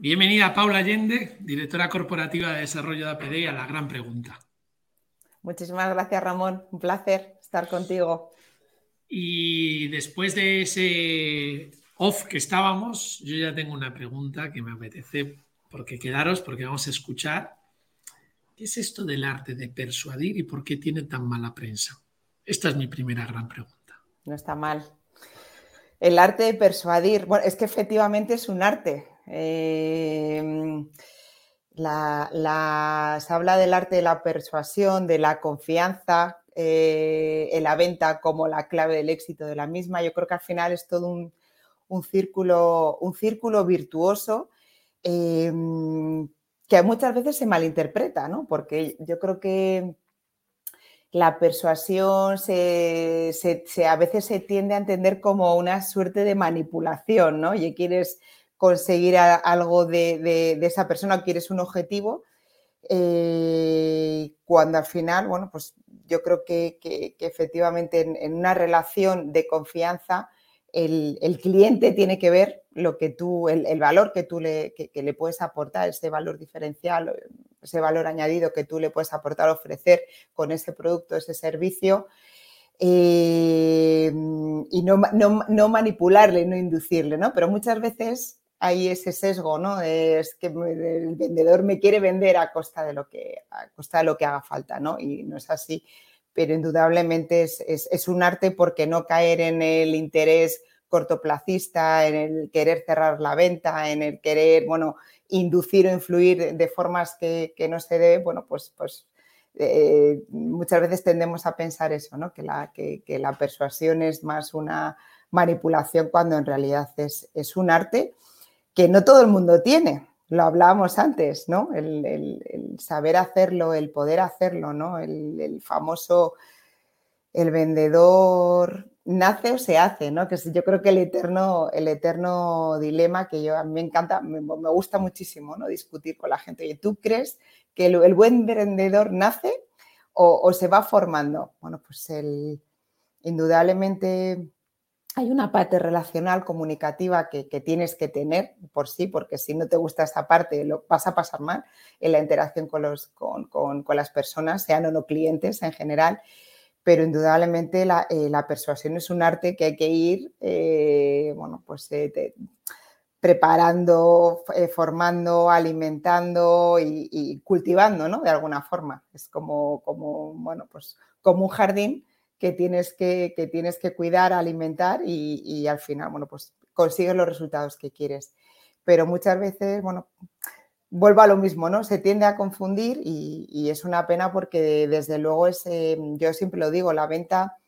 Bienvenida Paula Allende, directora corporativa de desarrollo de APD, a la gran pregunta. Muchísimas gracias, Ramón. Un placer estar contigo. Y después de ese off que estábamos, yo ya tengo una pregunta que me apetece, porque quedaros, porque vamos a escuchar. ¿Qué es esto del arte de persuadir y por qué tiene tan mala prensa? Esta es mi primera gran pregunta. No está mal. El arte de persuadir, bueno, es que efectivamente es un arte. Eh, se habla del arte de la persuasión, de la confianza eh, en la venta como la clave del éxito de la misma. Yo creo que al final es todo un, círculo, un círculo virtuoso eh, que muchas veces se malinterpreta, ¿no? Porque yo creo que la persuasión se, a veces se tiende a entender como una suerte de manipulación, ¿no? Y quieres conseguir algo de, esa persona, quieres un objetivo, eh, cuando al final, bueno, pues yo creo que, efectivamente en, una relación de confianza el, cliente tiene que ver lo que tú, el, valor que tú le, le, puedes aportar, ese valor diferencial, ese valor añadido que tú le puedes aportar, ofrecer con ese producto, ese servicio. Eh, y no, no, no, manipularle, no inducirle, ¿no? Pero muchas veces hay ese sesgo, ¿no? Es que el vendedor me quiere vender a costa de lo que, a costa de lo que haga falta, ¿no? Y no es así, pero indudablemente es, un arte porque no caer en el interés cortoplacista, en el querer cerrar la venta, en el querer, bueno, inducir o influir de formas que, no se debe, bueno, pues, pues eh, muchas veces tendemos a pensar eso, ¿no? Que la, que, la persuasión es más una manipulación cuando en realidad es, es un arte que no todo el mundo tiene. Lo hablábamos antes, ¿no? El, saber hacerlo, el poder hacerlo, ¿no? El, famoso, el vendedor nace o se hace, ¿no? Que yo creo que el eterno, el eterno dilema que yo a mí me encanta, me, gusta muchísimo, ¿no? Discutir con la gente. Oye, ¿tú crees que el, buen vendedor nace o, o, se va formando? Bueno, pues el, indudablemente hay una parte relacional, comunicativa que, tienes que tener por sí, porque si no te gusta esa parte, lo vas a pasar mal en la interacción con, los, con, las personas, sean o no clientes en general. Pero indudablemente la, eh, persuasión es un arte que hay que ir, eh, bueno, pues eh, preparando, formando, alimentando y, cultivando, ¿no? De alguna forma. Es como, como, bueno, pues como un jardín que tienes que, que tienes que cuidar, alimentar y, al final, bueno, pues consigues los resultados que quieres. Pero muchas veces, bueno, vuelvo a lo mismo, ¿no? Se tiende a confundir y, es una pena porque desde luego es, yo siempre lo digo, la venta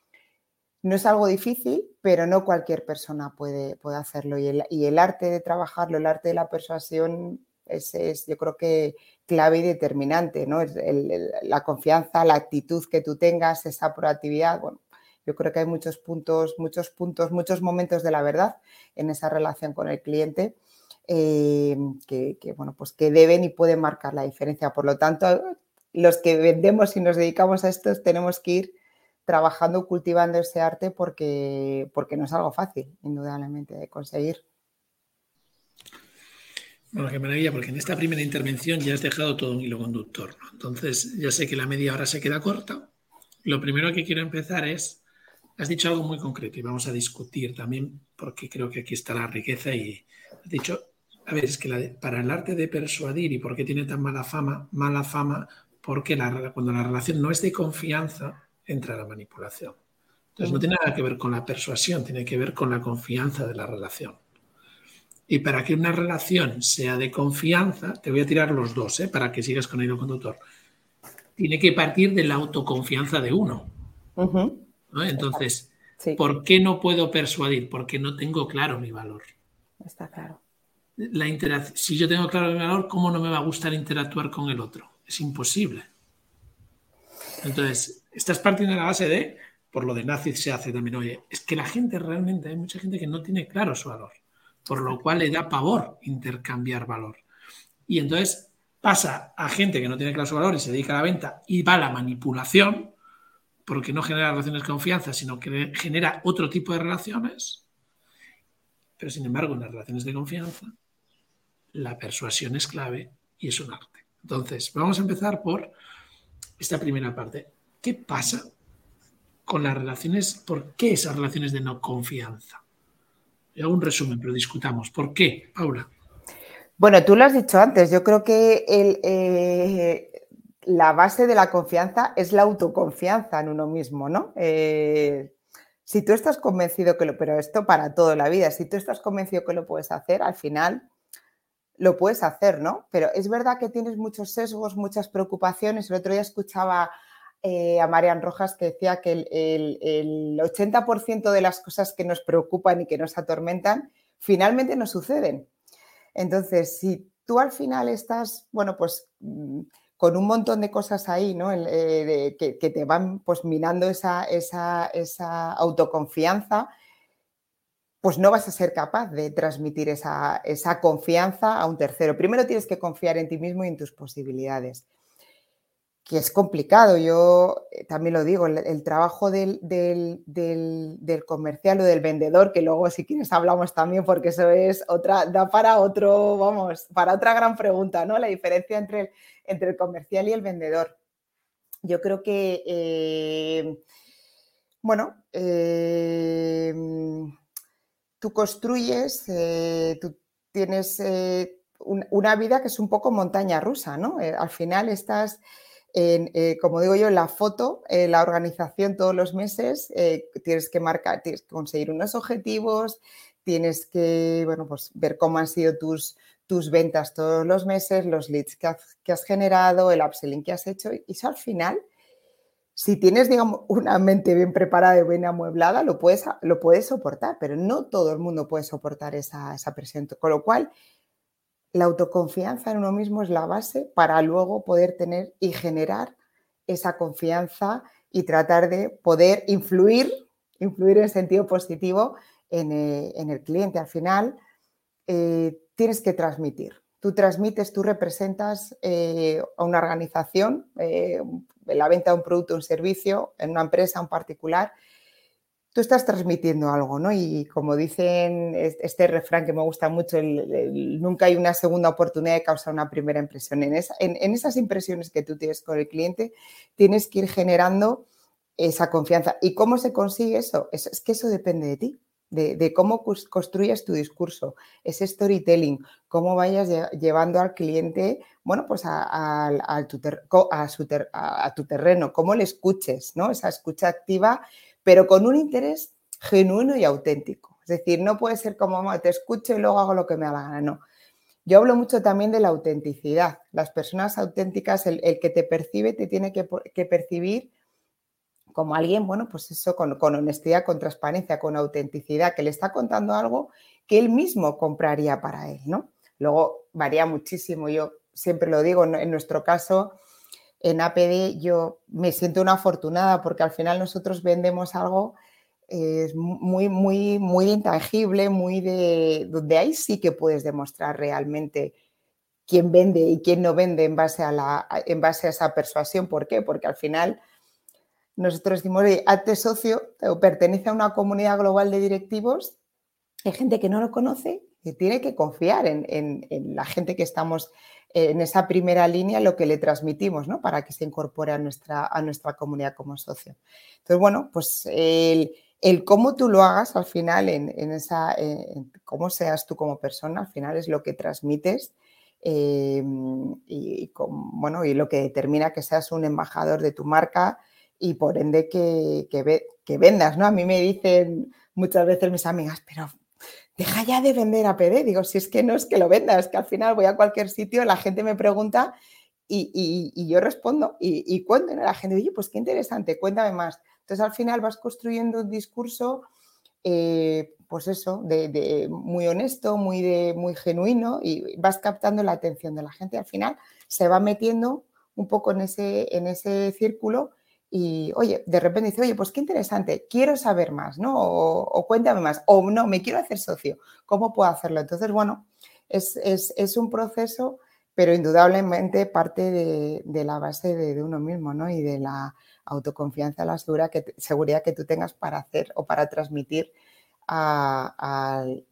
no es algo difícil, pero no cualquier persona puede, puede hacerlo. Y el, y el arte de trabajarlo, el arte de la persuasión, ese es, yo creo que clave y determinante, ¿no? la confianza, la actitud que tú tengas, esa proactividad, bueno, yo creo que hay muchos puntos, muchos puntos, muchos momentos de la verdad en esa relación con el cliente eh, que, bueno, pues que deben y pueden marcar la diferencia. Por lo tanto, los que vendemos y nos dedicamos a esto tenemos que ir trabajando, cultivando ese arte porque, porque no es algo fácil, indudablemente, de conseguir. Bueno, qué maravilla, porque en esta primera intervención ya has dejado todo un hilo conductor. Entonces, ya sé que la media hora se queda corta. Lo primero que quiero empezar es, has dicho algo muy concreto y vamos a discutir también, porque creo que aquí está la riqueza y has dicho, a ver, es que para el arte de persuadir y por qué tiene tan mala fama, mala fama, porque cuando la relación no es de confianza, entra la manipulación. Entonces, no tiene nada que ver con la persuasión, tiene que ver con la confianza de la relación. Y para que una relación sea de confianza, te voy a tirar los dos, ¿eh? para que sigas con el conductor. Tiene que partir de la autoconfianza de uno. Entonces, ¿por qué no puedo persuadir? Porque no tengo claro mi valor. Está claro. La si yo tengo claro mi valor, ¿cómo no me va a gustar interactuar con el otro? Es imposible. Entonces, estás partiendo de la base de, por lo de nazi se hace también, oye, es que la gente realmente, hay mucha gente que no tiene claro su valor por lo cual le da pavor intercambiar valor. Y entonces pasa a gente que no tiene claro su valor y se dedica a la venta y va a la manipulación, porque no genera relaciones de confianza, sino que genera otro tipo de relaciones. Pero sin embargo, en las relaciones de confianza, la persuasión es clave y es un arte. Entonces, vamos a empezar por esta primera parte. ¿Qué pasa con las relaciones? ¿Por qué esas relaciones de no confianza? Hago un resumen, pero discutamos. ¿Por qué, Paula? Bueno, tú lo has dicho antes. Yo creo que eh, la base de la confianza es la autoconfianza en uno mismo, ¿no? Eh, si tú estás convencido que lo, pero esto para toda la vida, si tú estás convencido que lo puedes hacer, al final lo puedes hacer, ¿no? Pero es verdad que tienes muchos sesgos, muchas preocupaciones. El otro día escuchaba eh, a Marian Rojas que decía que el, 80% de las cosas que nos preocupan y que nos atormentan finalmente no suceden. Entonces, si tú al final estás, bueno, pues mm, con un montón de cosas ahí, ¿no? Eh, que, te van pues minando esa, esa autoconfianza, pues no vas a ser capaz de transmitir esa, confianza a un tercero. Primero tienes que confiar en ti mismo y en tus posibilidades, que es complicado. Yo eh, también lo digo, el, trabajo del, comercial o del vendedor, que luego si quieres hablamos también, porque eso es otra, da para otro, vamos, para otra gran pregunta, ¿no? La diferencia entre el, entre el comercial y el vendedor. Yo creo que, eh, bueno, eh, tú construyes, tú tienes una vida que es un poco montaña rusa, ¿no? Al final estás, en, como digo yo, en la foto, en la organización todos los meses, tienes que marcar, tienes que conseguir unos objetivos, tienes que, bueno, pues ver cómo han sido tus, tus ventas todos los meses, los leads que has, generado, el upselling que has hecho, y eso al final si tienes, digamos, una mente bien preparada y bien amueblada, lo puedes, lo puedes soportar, pero no todo el mundo puede soportar esa, presión. Con lo cual, la autoconfianza en uno mismo es la base para luego poder tener y generar esa confianza y tratar de poder influir, influir en sentido positivo en, eh, el cliente. Al final, eh, tienes que transmitir. Tú transmites, tú representas eh, a una organización, la venta de un producto un servicio en una empresa, un particular, tú estás transmitiendo algo, ¿no? Y como dicen este refrán que me gusta mucho, nunca hay una segunda oportunidad de causar una primera impresión. En, esas impresiones que tú tienes con el cliente, tienes que ir generando esa confianza. ¿Y cómo se consigue eso? Es, que eso depende de ti. De, cómo construyes tu discurso, ese storytelling, cómo vayas llevando al cliente bueno, pues a, a, tu, terreno, cómo le escuches, ¿no? Esa escucha activa, pero con un interés genuino y auténtico. Es decir, no puede ser como te escucho y luego hago lo que me da la gana, no. Yo hablo mucho también de la autenticidad. Las personas auténticas, el, que te percibe, te tiene que, percibir como alguien, bueno, pues eso, con, con, honestidad, con transparencia, con autenticidad, que le está contando algo que él mismo compraría para él, ¿no? Luego varía muchísimo. Yo siempre lo digo, en nuestro caso, en APD yo me siento una afortunada porque al final nosotros vendemos algo es muy, muy, muy intangible, muy de donde ahí sí que puedes demostrar realmente quién vende y quién no vende en base a, la, en base a esa persuasión. ¿Por qué? Porque al final nosotros decimos, hazte socio o pertenece a una comunidad global de directivos, hay gente que no lo conoce y tiene que confiar en, en la gente que estamos en esa primera línea lo que le transmitimos, ¿no? Para que se incorpore a nuestra, a nuestra comunidad como socio. Entonces, bueno, pues el, cómo tú lo hagas al final, en, esa, cómo seas tú como persona, al final es lo que transmites eh, y, bueno, y lo que determina que seas un embajador de tu marca y por ende que, que, que vendas, ¿no? A mí me dicen muchas veces mis amigas, pero deja ya de vender a PD. Digo, si es que no es que lo venda, es que al final voy a cualquier sitio, la gente me pregunta y, yo respondo y, y cuento. La gente, oye, pues qué interesante, cuéntame más. Entonces al final vas construyendo un discurso, eh, pues eso, de, muy honesto, muy, de, muy genuino y vas captando la atención de la gente. Al final se va metiendo un poco en ese, en ese círculo y, oye, de repente dice, oye, pues qué interesante, quiero saber más, ¿no? O, cuéntame más, o no, me quiero hacer socio, ¿cómo puedo hacerlo? Entonces, bueno, es, un proceso, pero indudablemente parte de, la base de, uno mismo, ¿no? Y de la autoconfianza, la que, seguridad que tú tengas para hacer o para transmitir al,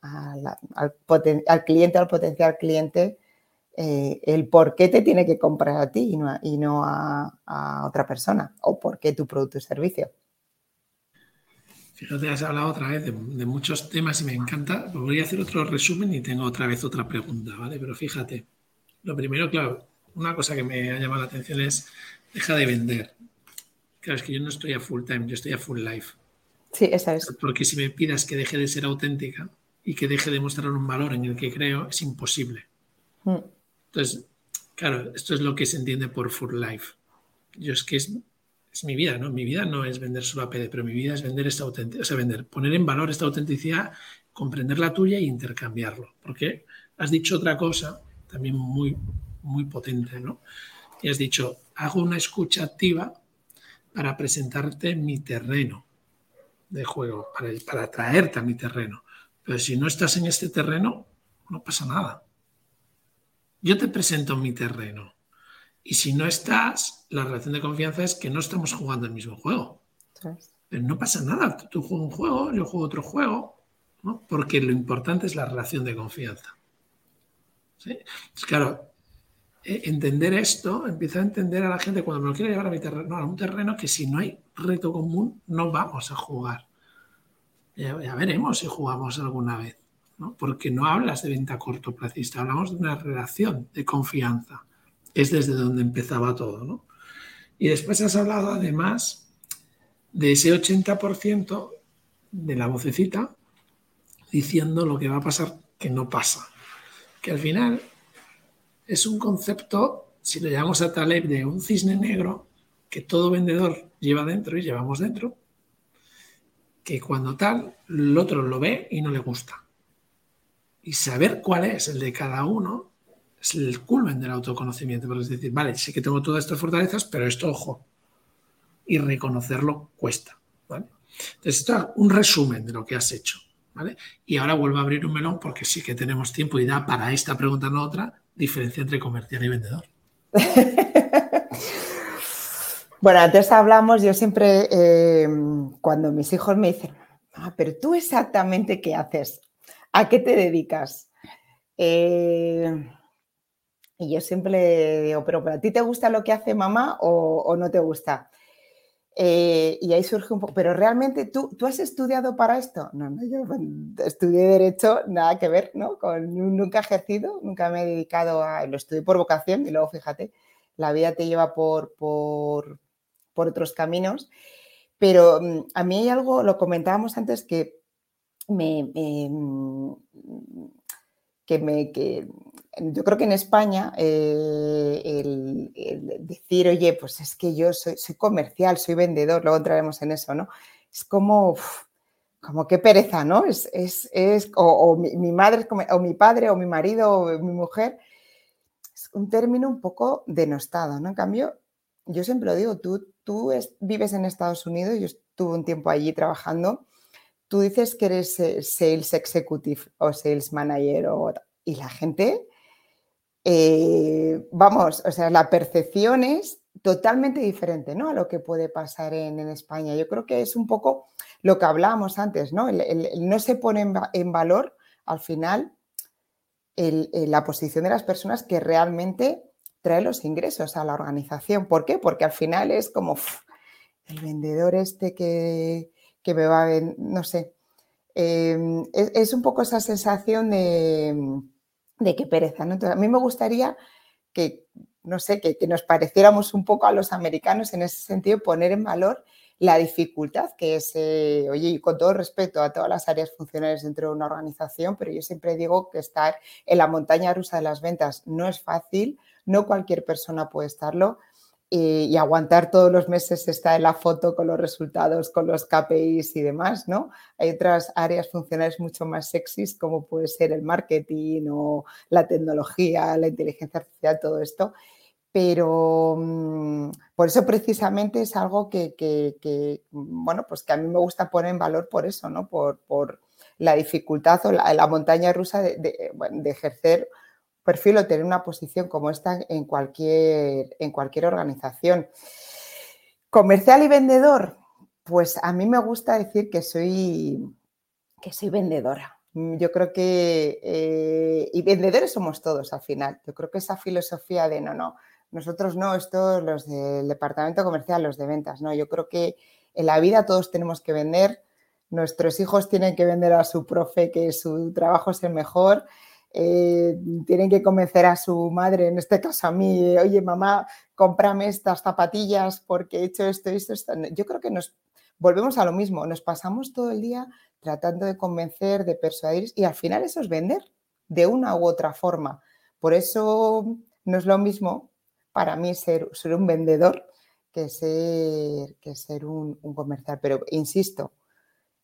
cliente, al potencial cliente, eh, el por qué te tiene que comprar a ti y no, a, otra persona o por qué tu producto o servicio. Fíjate, has hablado otra vez de, muchos temas y me encanta. Voy a hacer otro resumen y tengo otra vez otra pregunta, ¿vale? Pero fíjate, lo primero, claro, una cosa que me ha llamado la atención es deja de vender. Claro, es que yo no estoy a full time, yo estoy a full life. Sí, esa es. Porque si me pidas que deje de ser auténtica y que deje de mostrar un valor en el que creo, es imposible. Mm. Entonces, claro, esto es lo que se entiende por full life. Yo es que es, es mi vida, ¿no? Mi vida no es vender solo a PD, pero mi vida es vender esta autenticidad, o sea, vender, poner en valor esta autenticidad, comprender la tuya e intercambiarlo. Porque has dicho otra cosa también muy, muy potente, ¿no? Y has dicho, hago una escucha activa para presentarte mi terreno de juego, para, para traerte a mi terreno. Pero si no estás en este terreno, no pasa nada. Yo te presento mi terreno. Y si no estás, la relación de confianza es que no estamos jugando el mismo juego. Pero no pasa nada. Tú juegas un juego, yo juego otro juego, ¿no? porque lo importante es la relación de confianza. ¿Sí? Pues claro, e, entender esto, empieza a entender a la gente cuando me lo quiere llevar a mi terreno, a un terreno que si no hay reto común, no vamos a jugar. Ya, veremos si jugamos alguna vez, porque no hablas de venta cortoplacista, hablamos de una relación de confianza. Es desde donde empezaba todo. ¿no? Y después has hablado además de ese 80% de la vocecita diciendo lo que va a pasar que no pasa. Que al final es un concepto, si lo llamamos a Taleb, de un cisne negro que todo vendedor lleva dentro y llevamos dentro, que cuando tal, el otro lo ve y no le gusta. Y saber cuál es el de cada uno es el culmen del autoconocimiento. Es decir, vale, sé que tengo todas estas fortalezas, pero esto, ojo, y reconocerlo cuesta. Entonces, esto es un resumen de lo que has hecho. Y ahora vuelvo a abrir un melón porque sí que tenemos tiempo y da para esta pregunta, no otra, diferencia entre comercial y vendedor. bueno, antes hablamos, yo siempre, eh, cuando mis hijos me dicen, ah, pero tú exactamente qué haces, ¿a qué te dedicas? Eh, y yo siempre digo, pero ¿a ti te gusta lo que hace mamá o no te gusta? Eh, y ahí surge un poco, pero realmente tú, tú has estudiado para esto. No, no, yo estudié Derecho, nada que ver, ¿no? Con, nunca he ejercido, nunca me he dedicado a. Lo estudié por vocación y luego fíjate, la vida te lleva por, por, por otros caminos. Pero mm, a mí hay algo, lo comentábamos antes, que mm, que me, que yo creo que en España eh, el, decir, oye, pues es que yo soy, comercial, soy vendedor, luego entraremos en eso, ¿no? Es como, como qué pereza, ¿no? Es, o, mi, madre, o mi padre, o mi marido, o mi mujer, es un término un poco denostado, ¿no? En cambio, yo siempre lo digo, tú, tú vives en Estados Unidos, yo estuve un tiempo allí trabajando, tú dices que eres eh, sales executive o sales manager o, y la gente eh, vamos, o sea, la percepción es totalmente diferente ¿no? a lo que puede pasar en, España. Yo creo que es un poco lo que hablábamos antes, ¿no? no se pone en, valor al final la posición de las personas que realmente trae los ingresos a la organización. ¿Por qué? Porque al final es como el vendedor este que, me va a ver, no sé. Em, es, un poco esa sensación de de qué pereza. ¿no? Entonces, a mí me gustaría que, no sé, que, nos pareciéramos un poco a los americanos en ese sentido, poner en valor la dificultad que es, eh, oye, y con todo respeto a todas las áreas funcionales dentro de una organización, pero yo siempre digo que estar en la montaña rusa de las ventas no es fácil, no cualquier persona puede estarlo y, aguantar todos los meses estar en la foto con los resultados, con los KPIs y demás, ¿no? Hay otras áreas funcionales mucho más sexys como puede ser el marketing o la tecnología, la inteligencia artificial, todo esto. Pero mm, por eso precisamente es algo que, bueno, pues que a mí me gusta poner en valor por eso, ¿no? Por, la dificultad o la, montaña rusa de ejercer perfil o tener una posición como esta en cualquier, en cualquier organización. Comercial y vendedor, pues a mí me gusta decir que soy, que soy vendedora. Yo creo que, eh, y vendedores somos todos al final. Yo creo que esa filosofía de no, no, nosotros no, estos los del departamento comercial, los de ventas, no, yo creo que en la vida todos tenemos que vender, nuestros hijos tienen que vender a su profe que su trabajo es el mejor, eh, tienen que convencer a su madre, en este caso a mí, oye mamá, cómprame estas zapatillas porque he hecho esto esto, esto. Yo creo que nos volvemos a lo mismo, nos pasamos todo el día tratando de convencer, de persuadir y al final eso es vender de una u otra forma. Por eso no es lo mismo para mí ser, un vendedor que ser, que ser un, comercial. Pero insisto,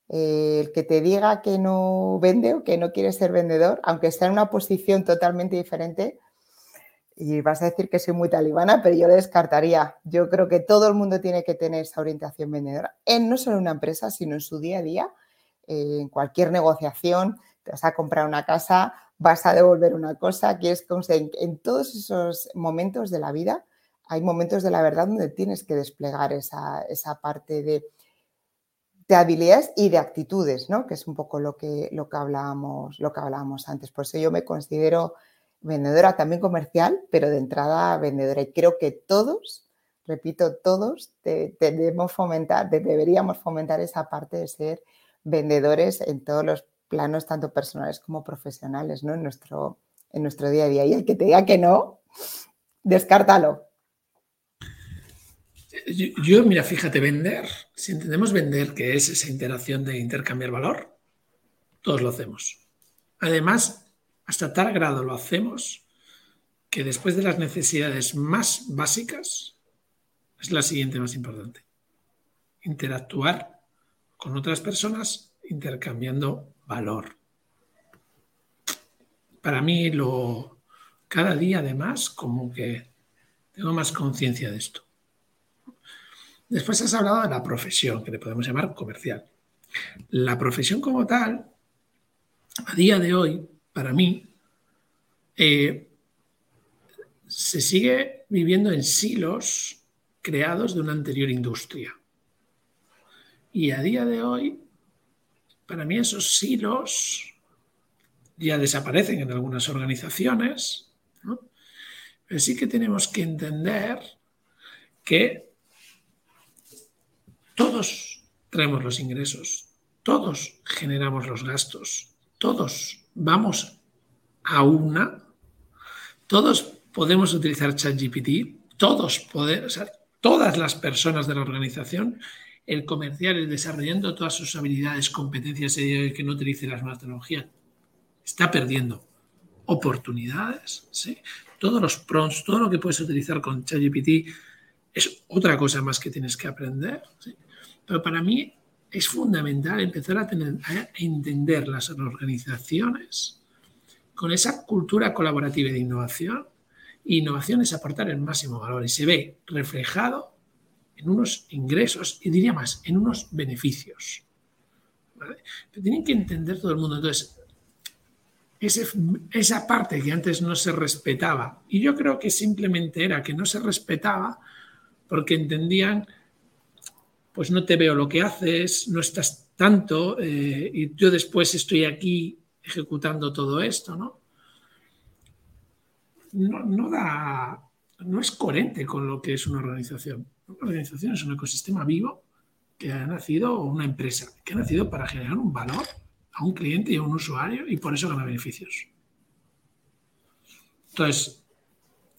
el que te diga que no vende o que no quiere ser vendedor, aunque esté en una posición totalmente diferente, y vas a decir que soy muy talibana, pero yo le descartaría. Yo creo que todo el mundo tiene que tener esa orientación vendedora, en no solo en una empresa, sino en su día a día, en cualquier negociación, te vas a comprar una casa, vas a devolver una cosa, quieres en, en todos esos momentos de la vida hay momentos de la verdad donde tienes que desplegar esa, parte de, de, habilidades y de actitudes, ¿no? que es un poco lo que, lo, que hablábamos, lo que hablábamos antes. Por eso yo me considero vendedora también comercial, pero de entrada vendedora. Y creo que todos, repito, todos debemos fomentar, deberíamos fomentar esa parte de ser vendedores en todos los planos, tanto personales como profesionales, ¿no? En nuestro, en nuestro día a día. Y el que te diga que no, descártalo. Yo, mira, fíjate, vender, si entendemos vender, que es esa interacción de intercambiar valor, todos lo hacemos. Además, hasta tal grado lo hacemos que después de las necesidades más básicas, es la siguiente más importante. Interactuar con otras personas intercambiando valor. Para mí, lo, cada día además, como que tengo más conciencia de esto. Después has hablado de la profesión, que le podemos llamar comercial. La profesión como tal, a día de hoy, para mí, eh, se sigue viviendo en silos creados de una anterior industria. Y a día de hoy para mí esos silos ya desaparecen en algunas organizaciones, pero sí que tenemos que entender que todos traemos los ingresos, todos generamos los gastos, todos vamos a una, todos podemos utilizar ChatGPT, todos podemos, todas las personas de la organización el comercial, el desarrollando todas sus habilidades, competencias y que no utilice las nuevas tecnologías, está perdiendo oportunidades. ¿sí? Todos los prompts, todo lo que puedes utilizar con ChatGPT es otra cosa más que tienes que aprender. Pero para mí es fundamental empezar a, entender las organizaciones con esa cultura colaborativa de innovación. innovación es aportar el máximo valor y se ve reflejado en unos ingresos y diría más, en unos beneficios. Pero tienen que entender todo el mundo. Entonces, esa parte que antes no se respetaba, y yo creo que simplemente era que no se respetaba porque entendían, pues no te veo lo que haces, no estás tanto, eh, y yo después estoy aquí ejecutando todo esto, ¿no? No, da, no es coherente con lo que es una organización. Una organización es un ecosistema vivo que ha nacido, o una empresa, que ha nacido para generar un valor a un cliente y a un usuario y por eso gana beneficios. Entonces,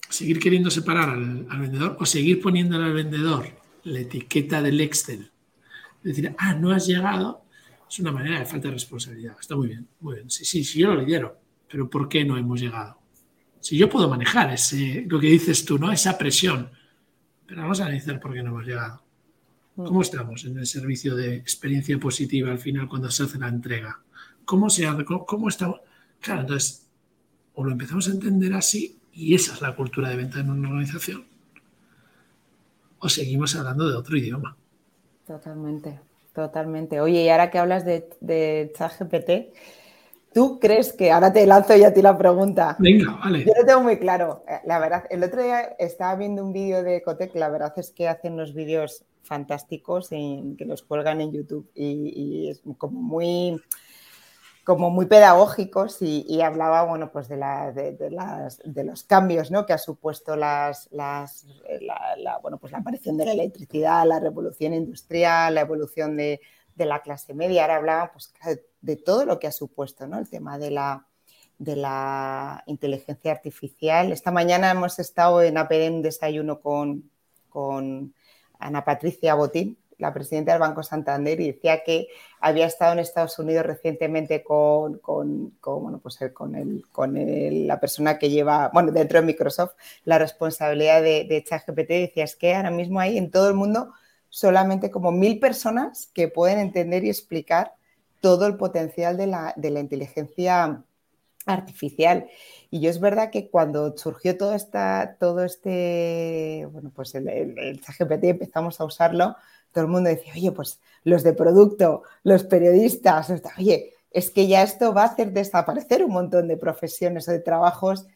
seguir queriendo separar al, vendedor o seguir poniéndole al vendedor la etiqueta del Excel, decir, ah, no has llegado, es una manera de falta de responsabilidad. Está muy bien, muy bien. Sí, sí, sí, yo lo lidero, pero ¿por qué no hemos llegado? Si yo puedo manejar ese, lo que dices tú, ¿no? Esa presión pero vamos a analizar por qué no hemos llegado. Mm. ¿Cómo estamos en el servicio de experiencia positiva al final cuando se hace la entrega? ¿Cómo se hace? ¿Cómo, estamos? Claro, entonces, o lo empezamos a entender así, y esa es la cultura de venta en una organización, o seguimos hablando de otro idioma. Totalmente, totalmente. Oye, y ahora que hablas de, de ChatGPT, ¿Tú crees que, ahora te lanzo ya a ti la pregunta? Venga, vale. Yo lo tengo muy claro. Eh, la verdad, el otro día estaba viendo un vídeo de Ecotec, la verdad es que hacen unos vídeos fantásticos en, que los cuelgan en YouTube y, es como muy, como muy pedagógicos y, hablaba, bueno, pues de, de, los cambios ¿no? que ha supuesto las, las, la, bueno, pues la aparición de la electricidad, la revolución industrial, la evolución de, la clase media. Ahora hablaba pues, de todo lo que ha supuesto ¿no? el tema de la, de la inteligencia artificial. Esta mañana hemos estado en APD en desayuno con, con Ana Patricia Botín, la presidenta del Banco Santander y decía que había estado en Estados Unidos recientemente con, pues, eh, con, con la persona que lleva, bueno, dentro de Microsoft, la responsabilidad de, de ChatGPT. Decía, es que ahora mismo hay en todo el mundo solamente como mil personas que pueden entender y explicar todo el potencial de la, de la inteligencia artificial. Y yo es verdad que cuando surgió todo, esta, todo este, bueno, pues el, el, empezamos a usarlo, todo el mundo decía, oye, pues los de producto, los periodistas, oye, es que ya esto va a hacer desaparecer un montón de profesiones o de trabajos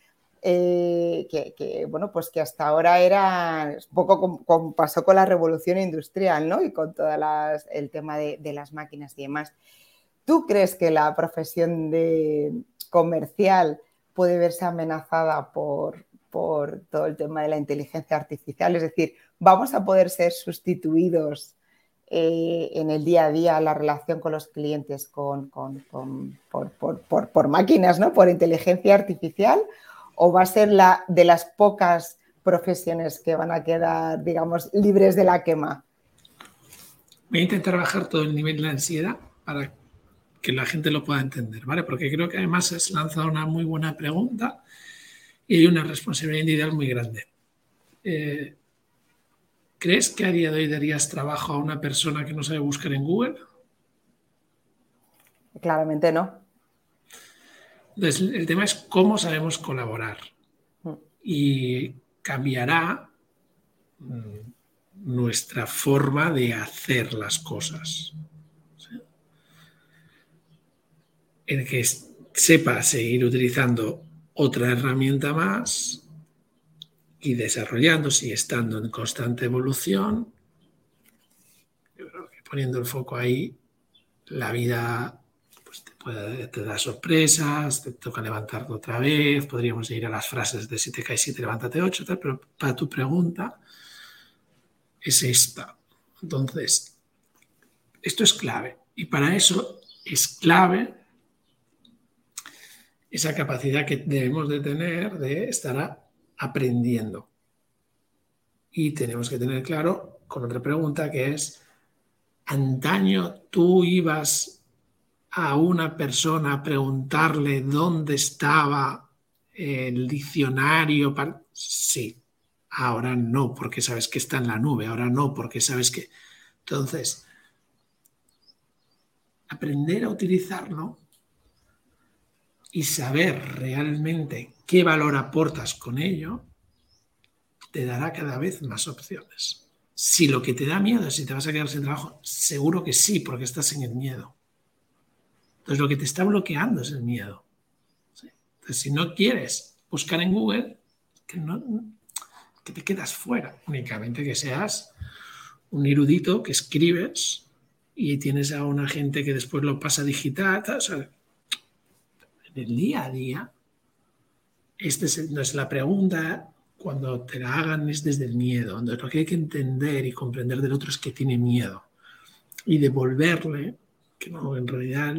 eh, que, bueno, pues que hasta ahora era un poco como, pasó con la revolución industrial, ¿no? Y con todo el tema de, las máquinas y demás. ¿Tú crees que la profesión de comercial puede verse amenazada por, por todo el tema de la inteligencia artificial? Es decir, vamos a poder ser sustituidos eh, en el día a día, la relación con los clientes con, por, máquinas, ¿no? por inteligencia artificial, o va a ser la de las pocas profesiones que van a quedar, digamos, libres de la quema? Voy a intentar bajar todo el nivel de ansiedad para que la gente lo pueda entender, ¿vale? Porque creo que además has lanzado una muy buena pregunta y hay una responsabilidad individual muy grande. Eh, ¿Crees que a día de hoy darías trabajo a una persona que no sabe buscar en Google? Claramente no. Entonces, el tema es cómo sabemos colaborar. Mm. Y cambiará mm, nuestra forma de hacer las cosas. En que sepa seguir utilizando otra herramienta más y desarrollándose y estando en constante evolución, poniendo el foco ahí, la vida pues, te, da sorpresas, te toca levantarte otra vez, podríamos ir a las frases de si te caes 7, levántate 8, pero para tu pregunta es esta. Entonces, esto es clave y para eso es clave esa capacidad que debemos de tener de estar aprendiendo. Y tenemos que tener claro con otra pregunta que es, antaño tú ibas a una persona a preguntarle dónde estaba el diccionario. Para... Sí, ahora no, porque sabes que está en la nube, ahora no, porque sabes que... Entonces, aprender a utilizarlo y saber realmente qué valor aportas con ello, te dará cada vez más opciones. Si lo que te da miedo es si te vas a quedar sin trabajo, seguro que sí, porque estás en el miedo. Entonces lo que te está bloqueando es el miedo. Entonces si no quieres buscar en Google, que, no, que te quedas fuera, únicamente que seas un erudito que escribes y tienes a una gente que después lo pasa digital. El día a día esta no es la pregunta, cuando te la hagan es desde el miedo. Entonces, lo que hay que entender y comprender del otro es que tiene miedo. Y devolverle que no, en realidad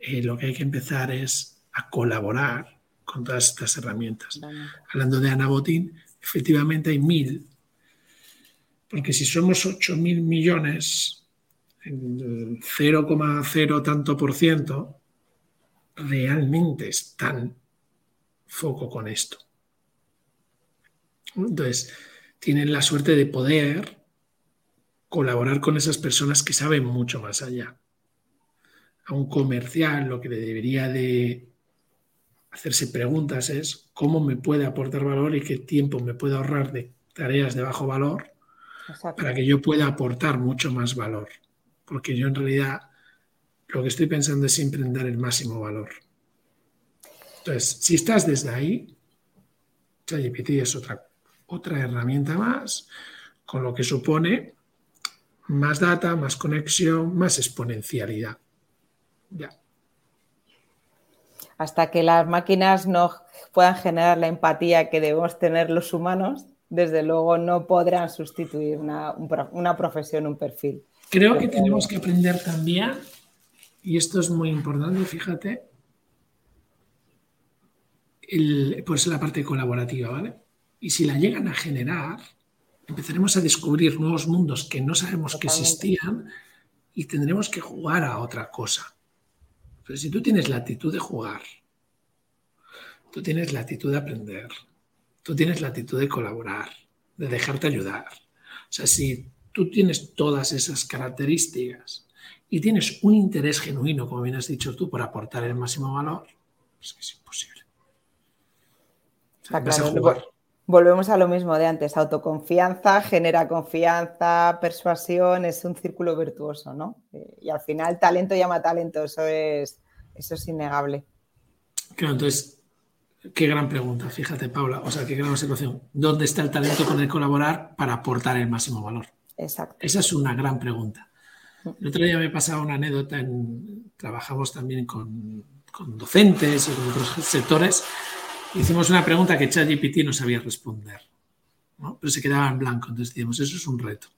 eh, lo que hay que empezar es a colaborar con todas estas herramientas. Hablando de Ana Botín, efectivamente hay mil. Porque si somos 8 mil millones, 0,0 tanto por ciento, realmente están foco con esto. Entonces, tienen la suerte de poder colaborar con esas personas que saben mucho más allá. A un comercial lo que le debería de hacerse preguntas es cómo me puede aportar valor y qué tiempo me puede ahorrar de tareas de bajo valor para que yo pueda aportar mucho más valor. Porque yo en realidad lo que estoy pensando es siempre en dar el máximo valor. Entonces, si estás desde ahí, ChatGPT es otra, otra herramienta más, con lo que supone más data, más conexión, más exponencialidad. Ya. hasta que las máquinas no puedan generar la empatía que debemos tener los humanos, desde luego no podrán sustituir una, profesión, un perfil. Creo que tenemos que aprender también, y esto es muy importante, fíjate, el, pues la parte colaborativa, ¿vale? Y si la llegan a generar, empezaremos a descubrir nuevos mundos que no sabemos que existían y tendremos que jugar a otra cosa. Pero si tú tienes la actitud de jugar, tú tienes la actitud de aprender, tú tienes la actitud de colaborar, de dejarte ayudar. O sea, si tú tienes todas esas características y tienes un interés genuino, como bien has dicho tú, por aportar el máximo valor, es que es imposible. Volvemos a lo mismo de antes, autoconfianza genera confianza, persuasión, es un círculo virtuoso, ¿no? Eh, y al final talento llama talento, eso es, eso es innegable. Claro, entonces, qué gran pregunta, fíjate Paula, o sea, qué gran observación. ¿Dónde está el talento con el colaborar para aportar el máximo valor? Exacto. Esa es una gran pregunta. El otro día me pasaba una anécdota, en, trabajamos también con, con docentes y con otros sectores hicimos una pregunta que ChatGPT no sabía responder, ¿no? pero se quedaba en blanco. Entonces decíamos, eso es un reto.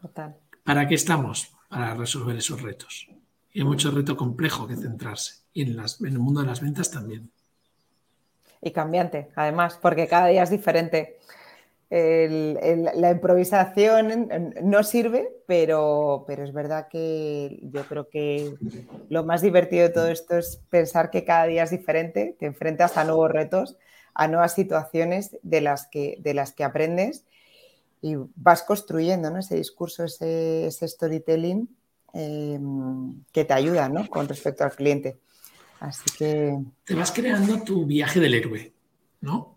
Total. ¿Para qué estamos? Para resolver esos retos. Y hay mucho reto complejo que centrarse. Y en, las, en el mundo de las ventas también. Y cambiante, además, porque cada día es diferente la improvisación no sirve, pero, pero es verdad que yo creo que lo más divertido de todo esto es pensar que cada día es diferente, te enfrentas a nuevos retos, a nuevas situaciones de las que, de las que aprendes y vas construyendo ese discurso, ese, storytelling em, que te ayuda con respecto al cliente. Así que... Te vas creando tu viaje del héroe, ¿no?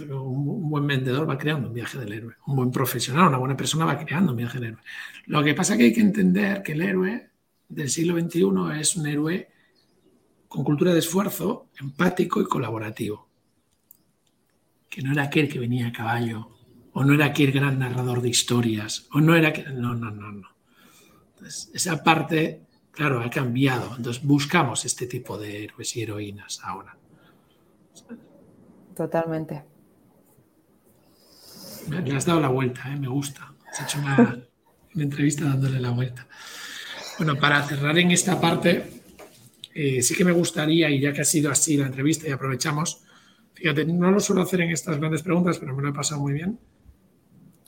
Un buen vendedor va creando un viaje del héroe. Un buen profesional, una buena persona va creando un viaje del héroe. Lo que pasa es que hay que entender que el héroe del siglo XXI es un héroe con cultura de esfuerzo, empático y colaborativo. Que no era aquel que venía a caballo, o no era aquel gran narrador de historias, o no era aquel... No, no, no, no. Entonces, esa parte, claro, ha cambiado. Entonces buscamos este tipo de héroes y heroínas ahora. Totalmente. Le has dado la vuelta, ¿eh? me gusta. Has hecho una, entrevista dándole la vuelta. Bueno, para cerrar en esta parte, eh, sí que me gustaría, y ya que ha sido así la entrevista y aprovechamos, fíjate, no lo suelo hacer en estas grandes preguntas, pero me lo he pasado muy bien.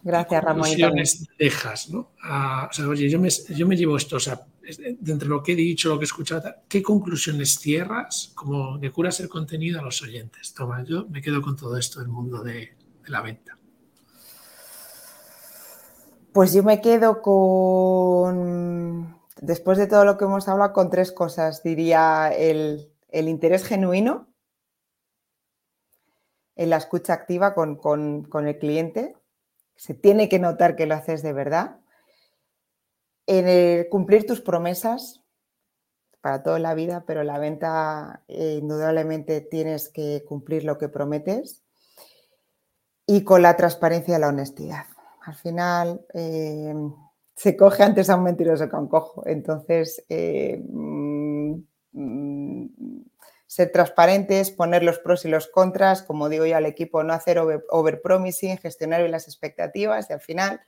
Gracias, Ramón. conclusiones dejas, ¿no? o sea, oye, yo me, yo me llevo esto, o sea, de entre lo que he dicho, lo que he escuchado, ¿qué conclusiones cierras como que curas el contenido a los oyentes? Toma, yo me quedo con todo esto del mundo de la venta. Pues yo me quedo con, después de todo lo que hemos hablado, con tres cosas. Diría el, interés genuino, en la escucha activa con, el cliente. Se tiene que notar que lo haces de verdad. En el cumplir tus promesas para toda la vida, pero la venta eh, indudablemente tienes que cumplir lo que prometes. Y con la transparencia y la honestidad al final eh, se coge antes a un mentiroso que a un cojo. Entonces, eh, mm, ser transparentes, poner los pros y los contras, como digo yo al equipo, no hacer overpromising, gestionar bien las expectativas y al final,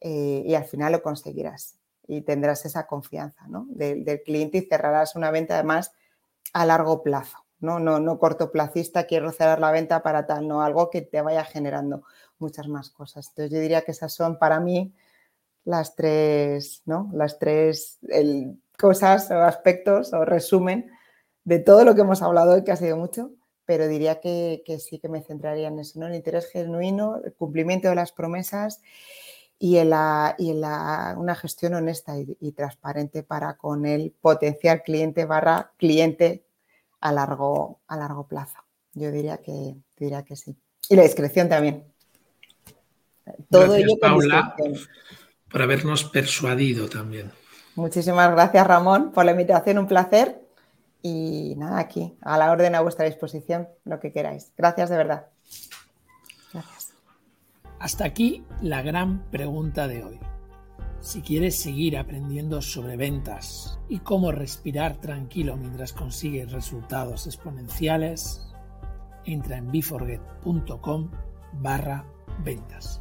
eh, y al final lo conseguirás y tendrás esa confianza del, del cliente y cerrarás una venta además a largo plazo. ¿no? No, no cortoplacista, quiero cerrar la venta para tal, no, algo que te vaya generando muchas más cosas. Entonces yo diría que esas son para mí las tres, ¿no? Las tres cosas o aspectos o resumen de todo lo que hemos hablado hoy, que ha sido mucho, pero diría que, sí que me centraría en eso, ¿no? El interés genuino, el cumplimiento de las promesas y en, la, y la, una gestión honesta y, transparente para con el potencial cliente barra cliente a largo, a largo plazo. Yo diría que, diría que sí. Y la discreción también. Todo gracias, Paula, por habernos persuadido también. Muchísimas gracias, Ramón, por la invitación, un placer. Y nada, aquí, a la orden a vuestra disposición, lo que queráis. Gracias de verdad. Gracias. Hasta aquí la gran pregunta de hoy. Si quieres seguir aprendiendo sobre ventas y cómo respirar tranquilo mientras consigues resultados exponenciales, entra en biforget.com barra ventas.